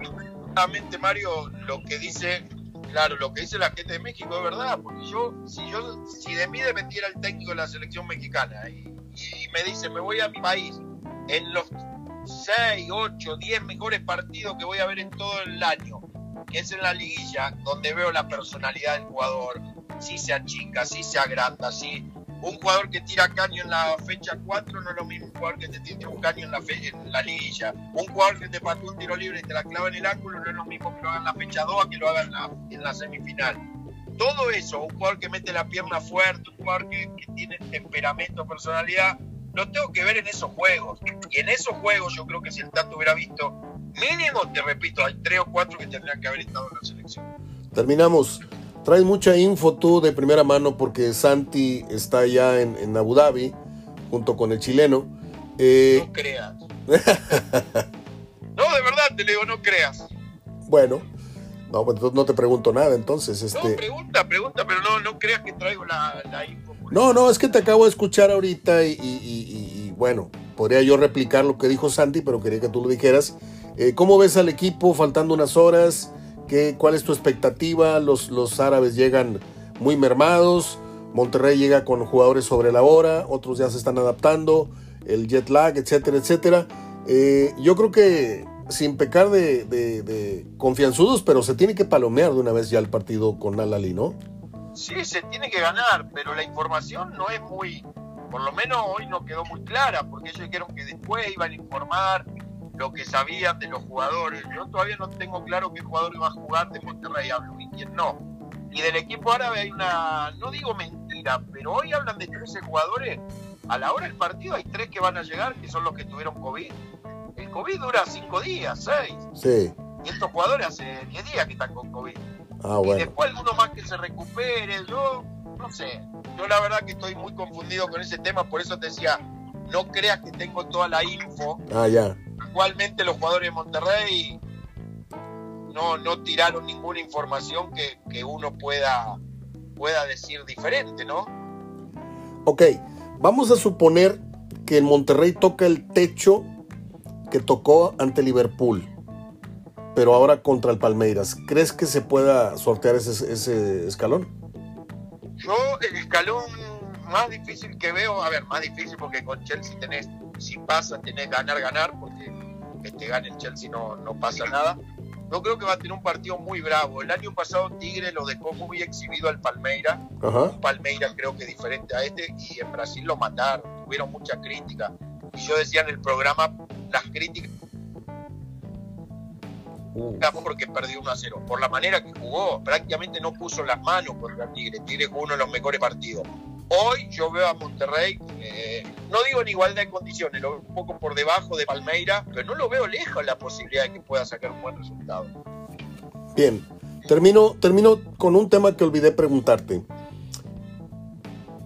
Exactamente, Mario, lo que dice, claro, lo que dice la gente de México es verdad, porque yo, si yo, si de mí dependiera el técnico de la selección mexicana y, me dice, me voy a mi país, en los 6, 8, 10 mejores partidos que voy a ver en todo el año, que es en la liguilla, donde veo la personalidad del jugador, si se achica, si se agranda, si un jugador que tira caño en la fecha 4 no es lo mismo un jugador que te tira un caño en la, en la liguilla. Un jugador que te patea un tiro libre y te la clava en el ángulo no es lo mismo que lo haga en la fecha 2 que lo haga en la, en la semifinal. Todo eso, un jugador que mete la pierna fuerte, un jugador que, tiene temperamento, personalidad, lo tengo que ver en esos juegos. Y en esos juegos yo creo que si el tanto hubiera visto, mínimo, te repito, hay tres o cuatro que tendrían que haber estado en la selección. Terminamos. Traes mucha info tú de primera mano porque Santi está ya en, Abu Dhabi junto con el chileno. Eh, no creas. no, de verdad te digo, no creas. Bueno, no, pues no te pregunto nada entonces. Este... No, pregunta, pregunta, pero no, no creas que traigo la, info. No, no, es que te acabo de escuchar ahorita y, bueno, podría yo replicar lo que dijo Santi, pero quería que tú lo dijeras. Eh, ¿Cómo ves al equipo faltando unas horas? ¿Cuál es tu expectativa? Los, los árabes llegan muy mermados, Monterrey llega con jugadores sobre la hora, otros ya se están adaptando, el jet lag, etcétera, etcétera. Eh, yo creo que sin pecar de, confianzudos, pero se tiene que palomear de una vez ya el partido con Al-Ali, ¿no? Sí, se tiene que ganar, pero la información no es muy, por lo menos hoy no quedó muy clara, porque ellos dijeron que después iban a informar lo que sabían de los jugadores. Yo todavía no tengo claro qué jugador iba a jugar de Monterrey hablo y quién no. Y del equipo árabe hay una, no digo mentira, pero hoy hablan de 13 jugadores. A la hora del partido hay tres que van a llegar, que son los que tuvieron COVID. El COVID dura 5 días, 6. Sí. Y estos jugadores hace 10 días que están con COVID. Ah, bueno. Y después alguno más que se recupere. Yo no sé. Yo la verdad que estoy muy confundido con ese tema, por eso te decía, no creas que tengo toda la info. Ah, ya igualmente los jugadores de Monterrey no, no tiraron ninguna información que, uno pueda, pueda decir diferente, ¿no? Ok, vamos a suponer que el Monterrey toca el techo que tocó ante Liverpool, pero ahora contra el Palmeiras. ¿Crees que se pueda sortear ese, ese escalón? Yo el escalón más difícil que veo, a ver, más difícil porque con Chelsea tenés, si pasa, tenés ganar, ganar, porque que te gane el Chelsea no, no pasa nada. Yo creo que va a tener un partido muy bravo. El año pasado Tigre lo dejó muy exhibido al Palmeira. Un Palmeira creo que diferente a este. Y en Brasil lo mataron. Tuvieron mucha crítica. Y yo decía en el programa las críticas. Uh. Porque perdió 1 a 0. Por la manera que jugó, prácticamente no puso las manos contra Tigre. Tigre jugó uno de los mejores partidos. Hoy yo veo a Monterrey, eh, no digo en igualdad de condiciones, lo veo un poco por debajo de Palmeira, pero no lo veo lejos la posibilidad de que pueda sacar un buen resultado. Bien, termino, termino con un tema que olvidé preguntarte.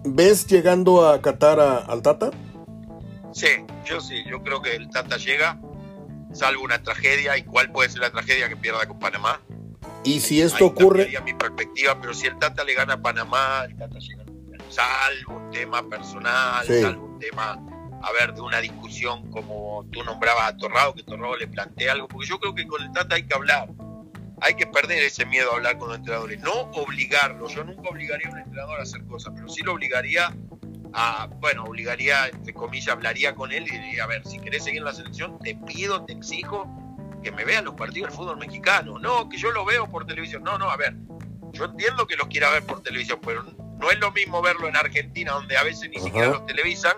¿Ves llegando a Qatar al Tata? Sí, yo sí, yo creo que el Tata llega, salvo una tragedia, y cuál puede ser la tragedia que pierda con Panamá. Y si esto ocurre... mi perspectiva, pero si el Tata le gana a Panamá, el Tata llega salvo un tema personal, salvo un tema, a ver, de una discusión como tú nombrabas a Torrado, que Torrado le plantea algo, porque yo creo que con el Tata hay que hablar. hay que perder ese miedo a hablar con los entrenadores, no obligarlos. Yo nunca obligaría a un entrenador a hacer cosas, pero sí lo obligaría a, bueno, obligaría, entre comillas, hablaría con él y diría, a ver, si querés seguir en la selección, te pido, te exijo que me vean los partidos del fútbol mexicano. No, que yo lo veo por televisión. No, no, a ver, yo entiendo que los quiera ver por televisión, pero no es lo mismo verlo en Argentina, donde a veces ni siquiera los televisan,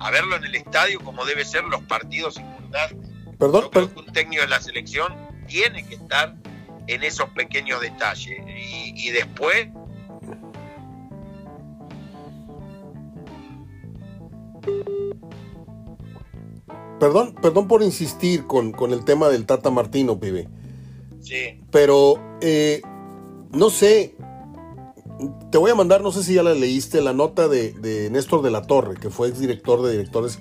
a verlo en el estadio como debe ser los partidos importantes. Perdón, Yo creo que un técnico de la selección tiene que estar en esos pequeños detalles. Y, y después Perdón, perdón por insistir con, con, el tema del Tata Martino, pibe. Sí. Pero, eh, no sé, te voy a mandar, no sé si ya la leíste, la nota de, de Néstor de la Torre, que fue exdirector de directores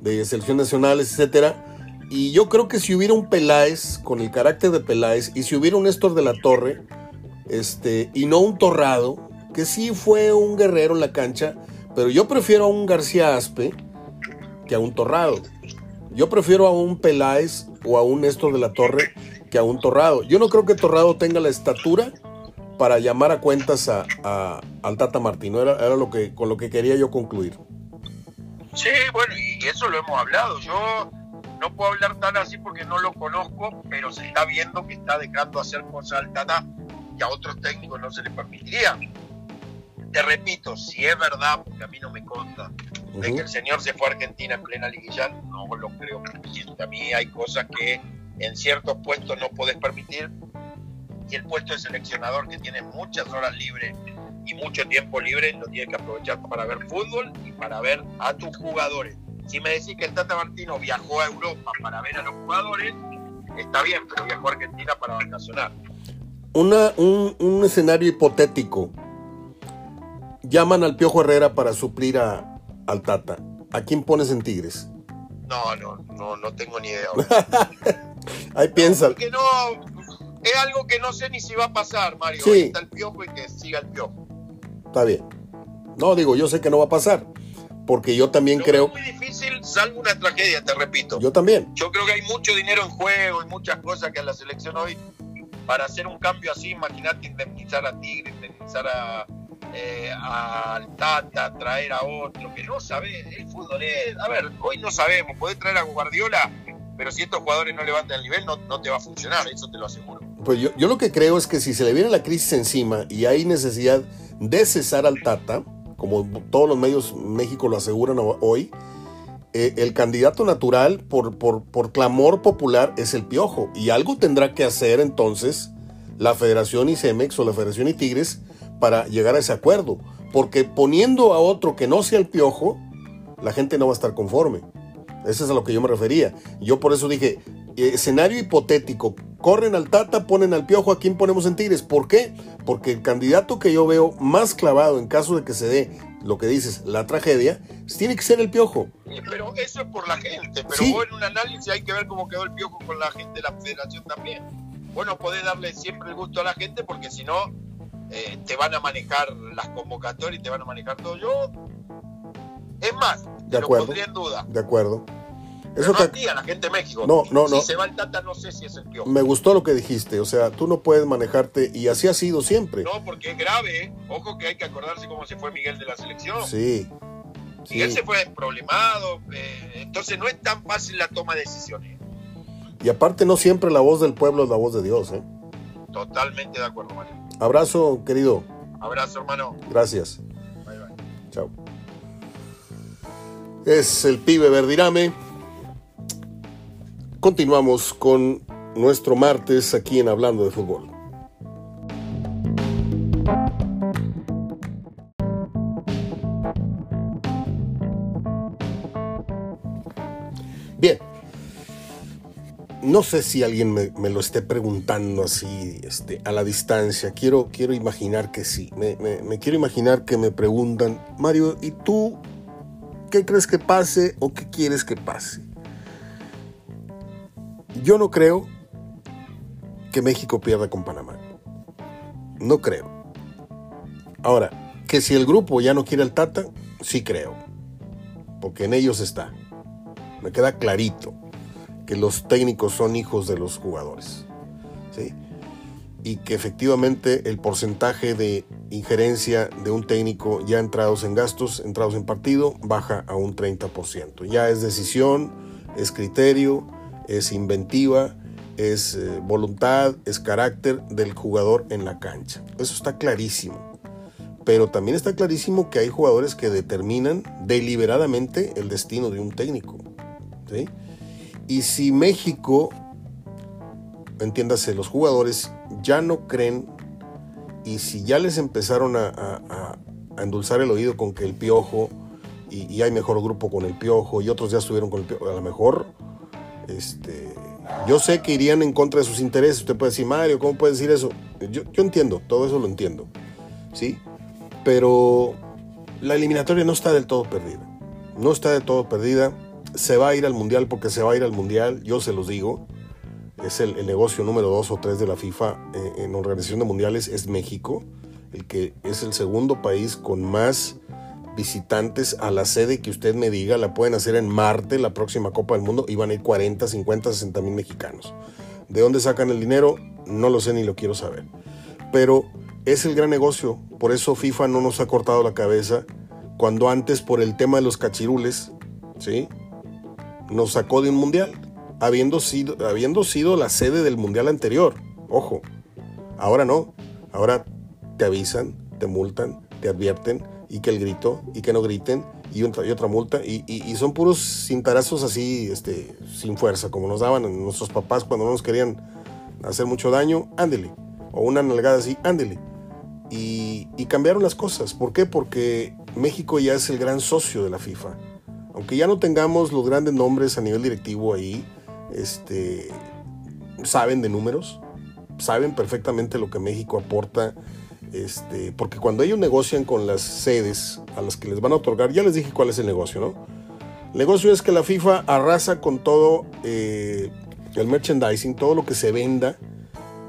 de selecciones nacionales, etcétera. Y yo creo que si hubiera un Peláez, con el carácter de Peláez, y si hubiera un Néstor de la Torre, este, y no un Torrado, que sí fue un guerrero en la cancha, pero yo prefiero a un García Aspe que a un Torrado. Yo prefiero a un Peláez o a un Néstor de la Torre que a un Torrado. Yo no creo que Torrado tenga la estatura para llamar a cuentas a, a, al Tata Martino. Era, era lo que, con lo que quería yo concluir. Sí, bueno, y eso lo hemos hablado. Yo no puedo hablar tan así porque no lo conozco, pero se está viendo que está dejando hacer cosas al Tata y a otros técnicos no se les permitiría. Te repito, si es verdad, porque a mí no me consta, uh -huh. de que el señor se fue a Argentina en plena liguilla, no lo creo. A mí hay cosas que en ciertos puestos no podés permitir y el puesto de seleccionador que tiene muchas horas libres y mucho tiempo libre lo tienes que aprovechar para ver fútbol y para ver a tus jugadores. Si me decís que el Tata Martino viajó a Europa para ver a los jugadores, está bien, pero viajó a Argentina para vacacionar. Una, un, un, escenario hipotético. Llaman al Piojo Herrera para suplir a, al Tata. ¿A quién pones en Tigres? No, no, no, no tengo ni idea. *laughs* Ahí piensa. No, porque no, es algo que no sé ni si va a pasar, Mario. Sí. Ahí está el Piojo y que siga el Piojo. Está bien. No, digo, yo sé que no va a pasar. Porque yo también creo. Es muy difícil, salvo una tragedia, te repito. Yo también. Yo creo que hay mucho dinero en juego y muchas cosas que a la selección hoy, para hacer un cambio así, imagínate indemnizar a Tigre, indemnizar a, eh, al Tata, traer a otro, que no sabe. El fútbol es. A ver, hoy no sabemos. Podés traer a Guardiola, pero si estos jugadores no levantan el nivel, no, no te va a funcionar, eso te lo aseguro. Pues yo, yo lo que creo es que si se le viene la crisis encima y hay necesidad de cesar al Tata, como todos los medios México lo aseguran hoy, eh, el candidato natural por, por, por, clamor popular es el Piojo. Y algo tendrá que hacer entonces la Federación y Cemex o la Federación y Tigres para llegar a ese acuerdo. Porque poniendo a otro que no sea el Piojo, la gente no va a estar conforme. Eso es a lo que yo me refería. Yo por eso dije, escenario hipotético, corren al Tata, ponen al Piojo, ¿a quién ponemos en Tigres? ¿Por qué? Porque el candidato que yo veo más clavado en caso de que se dé lo que dices, la tragedia, tiene que ser el Piojo. Pero eso es por la gente, pero Sí. vos en un análisis hay que ver cómo quedó el Piojo con la gente de la federación también. Bueno, podés darle siempre el gusto a la gente porque si no, eh, te van a manejar las convocatorias y te van a manejar todo. Yo, es más, De lo acuerdo. pondría en duda. De acuerdo. Eso no te- a ti, a la gente de México. No, no, si no. se va el Tata, no sé si es el Piojo. me gustó lo que dijiste. O sea, tú no puedes manejarte y así ha sido siempre. No, porque es grave. ¿eh? Ojo que hay que acordarse cómo se fue Miguel de la selección. Sí. Miguel Sí. se fue problemado. eh, entonces no es tan fácil la toma de decisiones. Y aparte no siempre la voz del pueblo es la voz de Dios. ¿eh? Totalmente de acuerdo, Mario. Abrazo, querido. Abrazo, hermano. Gracias. Bye, bye. Chao. Es el pibe Verdirame. Continuamos con nuestro martes aquí en Hablando de Fútbol. Bien. No sé si alguien me, lo esté preguntando así este, a la distancia. Quiero, quiero imaginar que sí. Me- me quiero imaginar que me preguntan, Mario, ¿y tú qué crees que pase o qué quieres que pase? Yo no creo que México pierda con Panamá. No creo. Ahora, que si el grupo ya no quiere al Tata, sí creo. Porque en ellos está. Me queda clarito que los técnicos son hijos de los jugadores. ¿sí? y que efectivamente el porcentaje de injerencia de un técnico ya entrados en gastos, entrados en partido, baja a un 30%. Ya es decisión, es criterio, es inventiva, es eh, voluntad, es carácter del jugador en la cancha. Eso está clarísimo. Pero también está clarísimo que hay jugadores que determinan deliberadamente el destino de un técnico. Y si México, entiéndase, los jugadores ya no creen y si ya les empezaron a, endulzar el oído con que el piojo y, hay mejor grupo con el piojo y otros ya estuvieron con el piojo, a lo mejor este, yo sé que irían en contra de sus intereses. Usted puede decir, Mario, ¿cómo puede decir eso? Yo, yo entiendo, todo eso lo entiendo. ¿Sí? Pero la eliminatoria no está del todo perdida. No está del todo perdida. Se va a ir al Mundial porque se va a ir al Mundial, yo se los digo es el, negocio número dos o tres de la FIFA eh, en organización de mundiales, es México, el que es el segundo país con más visitantes a la sede que usted me diga, la pueden hacer en Marte, la próxima Copa del Mundo, y van a ir 40, 50, 60 mil mexicanos. ¿De dónde sacan el dinero? No lo sé ni lo quiero saber. Pero es el gran negocio, por eso FIFA no nos ha cortado la cabeza cuando antes por el tema de los cachirules, ¿sí? Nos sacó de un mundial habiendo sido, habiendo sido la sede del mundial anterior. Ojo, ahora no. Ahora te avisan, te multan, te advierten y que el grito y que no griten y otra, y otra multa y, son puros cintarazos así, este, sin fuerza, como nos daban nuestros papás cuando no nos querían hacer mucho daño, ándele. O una nalgada así, ándele. Y, y cambiaron las cosas. ¿Por qué? Porque México ya es el gran socio de la FIFA. Aunque ya no tengamos los grandes nombres a nivel directivo ahí, este, saben de números, saben perfectamente lo que México aporta, este, porque cuando ellos negocian con las sedes a las que les van a otorgar, ya les dije cuál es el negocio, ¿no? El negocio es que la FIFA arrasa con todo eh, el merchandising, todo lo que se venda,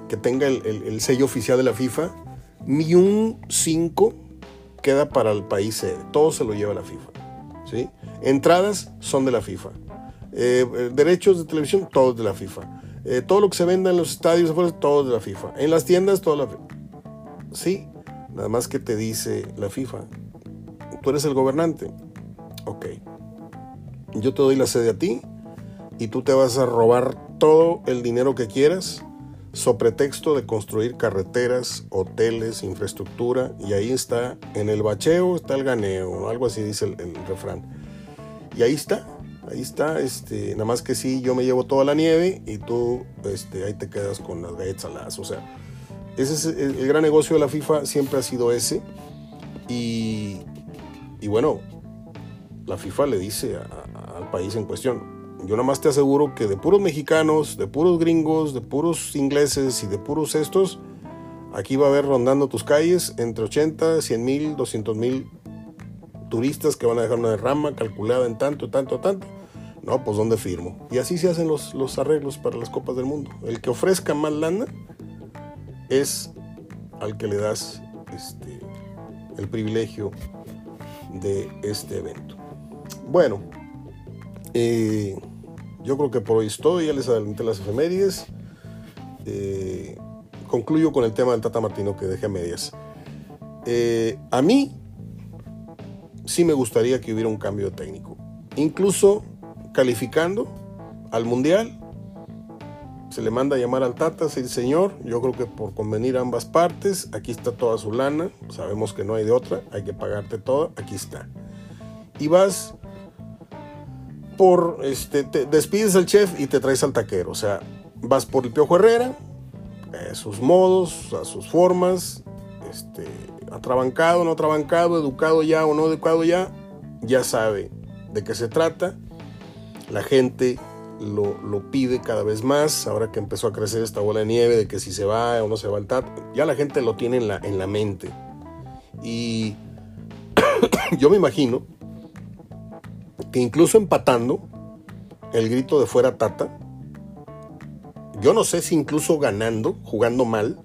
que tenga el, sello oficial de la FIFA, ni un 5 queda para el país sede, todo se lo lleva la FIFA. ¿sí? Entradas son de la FIFA. Eh, eh, derechos de televisión, todos de la FIFA. Todo lo que se venda en los estadios, todo de la FIFA. En las tiendas, todo la FIFA. Sí, nada más que te dice la FIFA. Tú eres el gobernante. Ok. Yo te doy la sede a ti y tú te vas a robar todo el dinero que quieras so pretexto de construir carreteras, hoteles, infraestructura, y ahí está, en el bacheo está el ganeo, algo así dice el refrán. Y ahí está, ahí está, este, nada más que sí, yo me llevo toda la nieve y tú este, ahí te quedas con las galletas. O sea, ese es el, gran negocio de la FIFA, siempre ha sido ese. Y, y bueno, la FIFA le dice al país en cuestión, yo nada más te aseguro que de puros mexicanos, de puros gringos, de puros ingleses y de puros estos, aquí va a haber rondando tus calles entre 80, 100 mil, 200 mil turistas que van a dejar una derrama calculada en tanto, tanto, tanto. No, pues ¿dónde firmo? Y así se hacen los, los arreglos para las copas del mundo. El que ofrezca más lana es al que le das este, el privilegio de este evento. Bueno, eh, yo creo que por hoy es todo. Ya les adelanté las efemérides. Eh, concluyo con el tema del Tata Martino que dejé a medias. Eh, a mí sí me gustaría que hubiera un cambio técnico. Incluso calificando al Mundial, se le manda a llamar al Tata, sí, señor, yo creo que por convenir ambas partes, aquí está toda su lana, sabemos que no hay de otra, hay que pagarte todo, aquí está. Y vas por, este, te despides al chef y te traes al taquero, o sea, vas por el Piojo Herrera, a sus modos, a sus formas, este, atrabancado, no atrabancado, educado ya o no educado ya, ya sabe de qué se trata la gente lo, pide cada vez más, ahora que empezó a crecer esta bola de nieve de que si se va o no se va el TAT, ya la gente lo tiene en la, en la mente. Y *coughs* yo me imagino que incluso empatando el grito de fuera Tata, yo no sé si incluso ganando, jugando mal,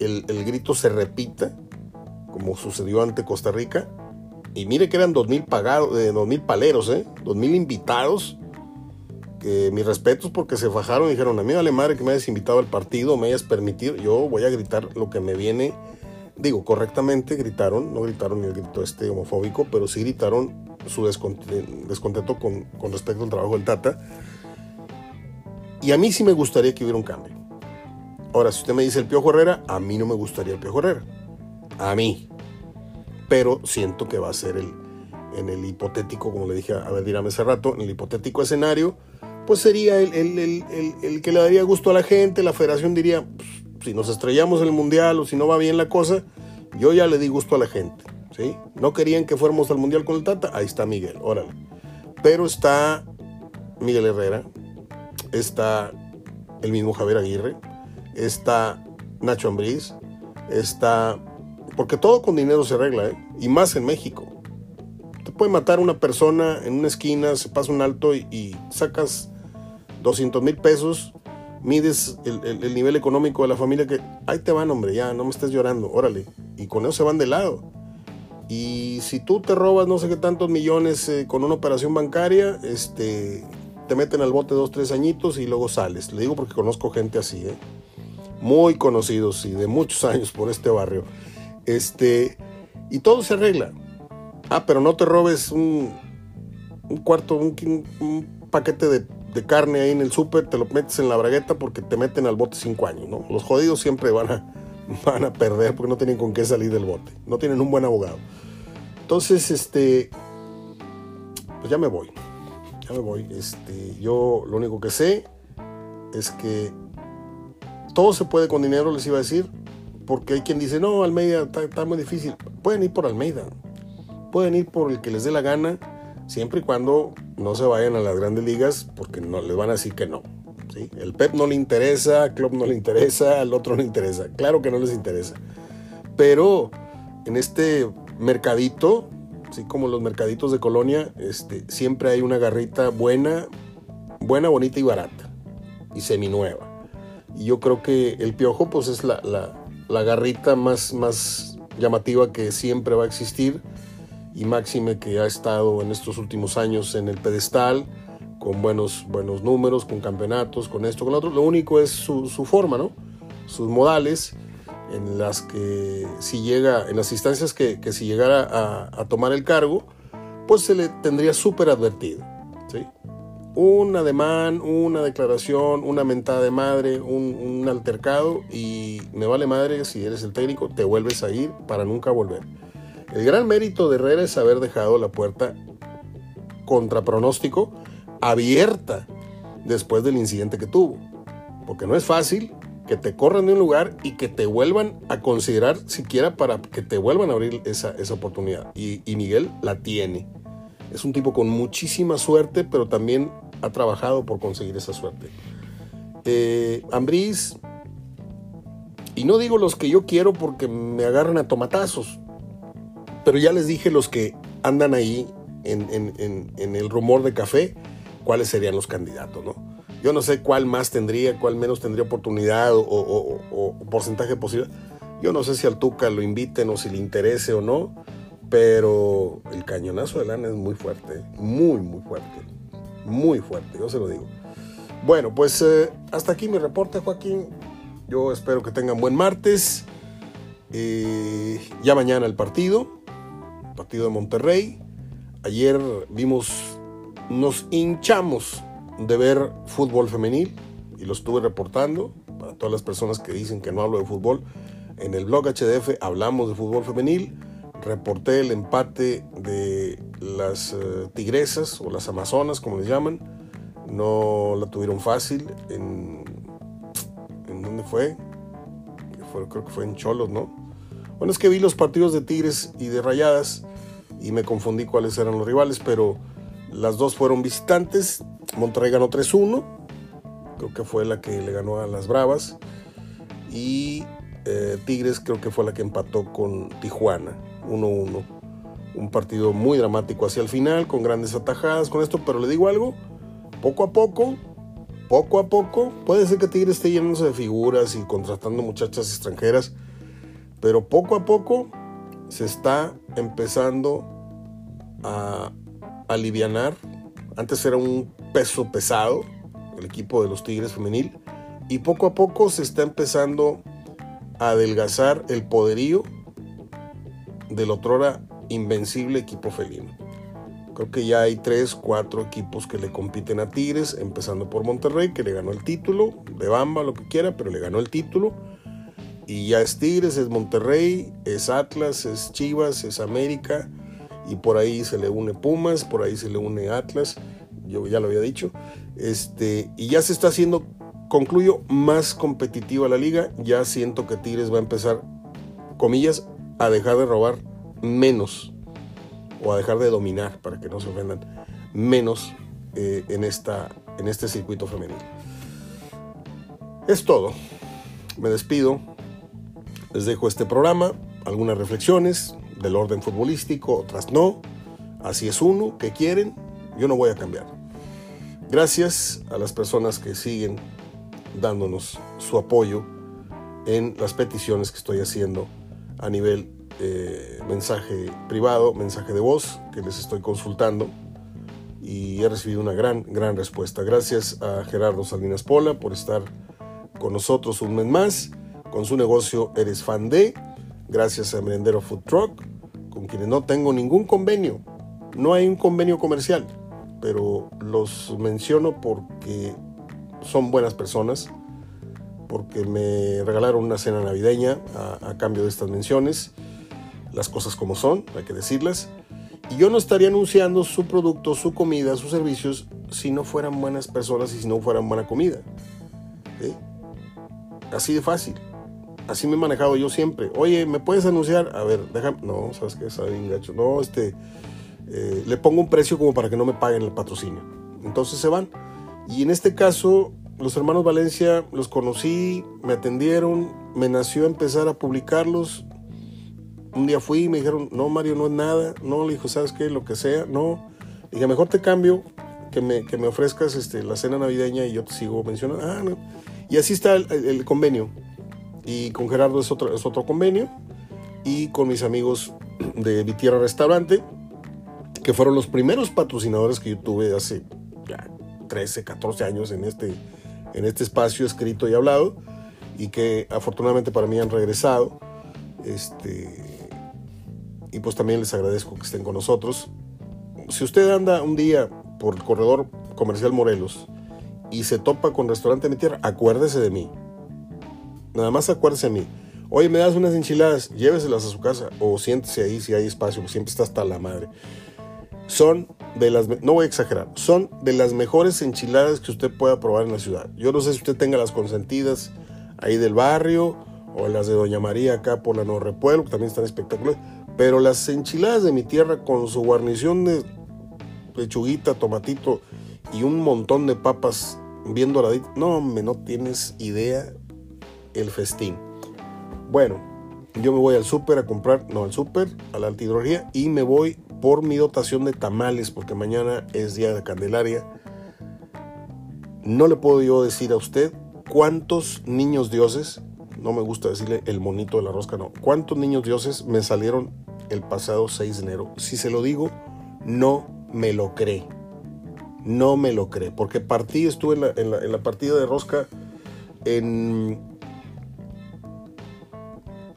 el, grito se repita, como sucedió ante Costa Rica. Y mire que eran dos mil pagados, eh, paleros, eh, dos mil invitados mis respetos porque se fajaron y dijeron, a mí vale madre que me hayas invitado al partido, me hayas permitido, yo voy a gritar lo que me viene, digo, correctamente gritaron, no gritaron el grito este homofóbico, pero sí gritaron su descontento con, con respecto al trabajo del Tata. Y a mí sí me gustaría que hubiera un cambio. Ahora, si usted me dice el Piojo Herrera, a mí no me gustaría el Piojo Herrera. A mí. Pero siento que va a ser el, en el hipotético, como le dije a Verdirame hace rato, en el hipotético escenario, pues sería el, que le daría gusto a la gente, la federación diría, pues, si nos estrellamos en el mundial o si no va bien la cosa, yo ya le di gusto a la gente, ¿sí? No querían que fuéramos al mundial con el Tata, ahí está Miguel, órale. Pero está Miguel Herrera, está el mismo Javier Aguirre, está Nacho Ambriz, está... Porque todo con dinero se arregla, ¿eh? Y más en México. Te puede matar una persona en una esquina, se pasa un alto y sacas 200 mil pesos, mides el, nivel económico de la familia que, ahí te van, hombre, ya, no me estés llorando, órale. Y con eso se van de lado. Y si tú te robas no sé qué tantos millones eh, con una operación bancaria, este, te meten al bote dos, tres añitos y luego sales. Le digo porque conozco gente así, ¿eh? muy conocidos y de muchos años por este barrio. Este, y todo se arregla. Ah, pero no te robes un, un cuarto, un paquete de de carne ahí en el súper, te lo metes en la bragueta porque te meten al bote cinco años, ¿no? Los jodidos siempre van a, *laughs* van a perder porque no tienen con qué salir del bote, no tienen un buen abogado. Entonces, este, pues ya me voy, ya me voy. Este, yo lo único que sé es que todo se puede con dinero, les iba a decir, porque hay quien dice, no, Almeida está, está muy difícil. Pueden ir por Almeida, pueden ir por el que les dé la gana siempre y cuando no se vayan a las grandes ligas porque no les van a decir que no. ¿sí? El Pep no le interesa, al club no le interesa, al otro no le interesa. Claro que no les interesa. Pero en este mercadito, así como los mercaditos de colonia, este, siempre hay una garrita buena, buena, bonita y barata. Y seminueva. Y yo creo que el piojo pues es la, la, la garrita más, más llamativa que siempre va a existir y máxime que ha estado en estos últimos años en el pedestal, con buenos, buenos números, con campeonatos, con esto, con lo otro. Lo único es su, forma, ¿no? Sus modales, en las que si llega, en las instancias que, si llegara a, tomar el cargo, pues se le tendría súper advertido, ¿sí? Un ademán, una declaración, una mentada de madre, un, un altercado y me vale madre si eres el técnico, te vuelves a ir para nunca volver. El gran mérito de Herrera es haber dejado la puerta contra pronóstico abierta después del incidente que tuvo. Porque no es fácil que te corran de un lugar y que te vuelvan a considerar siquiera para que te vuelvan a abrir esa, oportunidad. Y, Miguel la tiene. Es un tipo con muchísima suerte, pero también ha trabajado por conseguir esa suerte. Eh, Ambriz, y no digo los que yo quiero porque me agarran a tomatazos, pero ya les dije los que andan ahí en, el rumor de café, cuáles serían los candidatos, ¿no? Yo no sé cuál más tendría, cuál menos tendría oportunidad o, porcentaje posible. Yo no sé si al Tuca lo inviten o si le interese o no, pero el cañonazo de lana es muy fuerte, muy, muy fuerte, muy fuerte, yo se lo digo. Bueno, pues eh, hasta aquí mi reporte, Joaquín. Yo espero que tengan buen martes. Eh, ya mañana el partido partido de Monterrey. Ayer vimos, nos hinchamos de ver fútbol femenil y lo estuve reportando para todas las personas que dicen que no hablo de fútbol. En el blog HDF hablamos de fútbol femenil. Reporté el empate de las eh, tigresas o las amazonas, como les llaman. No la tuvieron fácil. ¿En, ¿en dónde fue? fue? Creo que fue en Cholos, ¿no? Bueno, es que vi los partidos de Tigres y de Rayadas y me confundí cuáles eran los rivales, pero las dos fueron visitantes. Monterrey ganó 3-1, creo que fue la que le ganó a las Bravas. Y eh, Tigres creo que fue la que empató con Tijuana, 1-1. Un partido muy dramático hacia el final, con grandes atajadas con esto, pero le digo algo, poco a poco, poco a poco, puede ser que Tigres esté llenándose de figuras y contratando muchachas extranjeras, pero poco a poco se está empezando a alivianar, Antes era un peso pesado, el equipo de los Tigres femenil, y poco a poco se está empezando a adelgazar el poderío del otrora invencible equipo felino. Creo que ya hay tres, cuatro equipos que le compiten a Tigres, empezando por Monterrey, que le ganó el título, de Bamba, lo que quiera, pero le ganó el título. Y ya es Tigres, es Monterrey, es Atlas, es Chivas, es América, y por ahí se le une Pumas, por ahí se le une Atlas, yo ya lo había dicho. Este, y ya se está haciendo, concluyo, más competitiva la liga. Ya siento que Tigres va a empezar, comillas, a dejar de robar menos o a dejar de dominar, para que no se ofendan, menos eh, en, esta, en este circuito femenino. Es todo. Me despido. Les dejo este programa, algunas reflexiones del orden futbolístico, otras no. Así es uno, que quieren, yo no voy a cambiar. Gracias a las personas que siguen dándonos su apoyo en las peticiones que estoy haciendo a nivel eh, mensaje privado, mensaje de voz que les estoy consultando y he recibido una gran, gran respuesta. Gracias a Gerardo Salinas Pola por estar con nosotros un mes más con su negocio Eres Fan de. Gracias a Merendero Food Truck, con quienes no tengo ningún convenio. No hay un convenio comercial, pero los menciono porque son buenas personas, porque me regalaron una cena navideña a, cambio de estas menciones las cosas como son, hay que decirlas. Y yo no estaría anunciando su producto, su comida, sus servicios, si no fueran buenas personas y si no fueran buena comida. Así de fácil. Así me he manejado yo siempre. Oye, ¿me puedes anunciar? A ver, déjame. No, ¿sabes qué? Sabe bien gacho. No, este. Eh, le pongo un precio como para que no me paguen el patrocinio. Entonces se van. Y en este caso, los hermanos Valencia los conocí, me atendieron, me nació empezar a publicarlos un día fui y me dijeron, no, Mario, no es nada. No, le dijo, ¿sabes qué? Lo que sea. No. Le dije, mejor te cambio que me, que me ofrezcas este, la cena navideña y yo te sigo mencionando. Ah, no. Y así está el, convenio. Y con Gerardo es otro, es otro convenio. Y con mis amigos de Mi Tierra Restaurante, que fueron los primeros patrocinadores que yo tuve hace ya 13, 14 años en este, en este espacio escrito y hablado. Y que afortunadamente para mí han regresado. Este, y pues también les agradezco que estén con nosotros. Si usted anda un día por el corredor comercial Morelos y se topa con restaurante mi tierra, acuérdese de mí. Nada más acuérdese de mí. Oye, me das unas enchiladas, lléveselas a su casa o siéntese ahí si hay espacio, siempre está hasta la madre. Son de las, no voy a exagerar, son de las mejores enchiladas que usted pueda probar en la ciudad. Yo no sé si usted tenga las consentidas ahí del barrio o las de Doña María acá por la Nueva Repueblo, que también están espectaculares. Pero las enchiladas de mi tierra con su guarnición de lechuguita, tomatito y un montón de papas bien doraditas. No, me no tienes idea el festín. Bueno, yo me voy al súper a comprar, no al súper, a la antidrogería y me voy por mi dotación de tamales porque mañana es día de Candelaria. No le puedo yo decir a usted cuántos niños dioses no me gusta decirle el monito de la rosca, no. ¿Cuántos niños dioses me salieron el pasado 6 de enero? Si se lo digo, no me lo cree. No me lo cree. Porque partí, estuve en la, en la partida de rosca en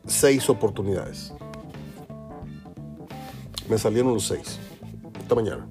seis oportunidades. Me salieron los seis. Esta mañana.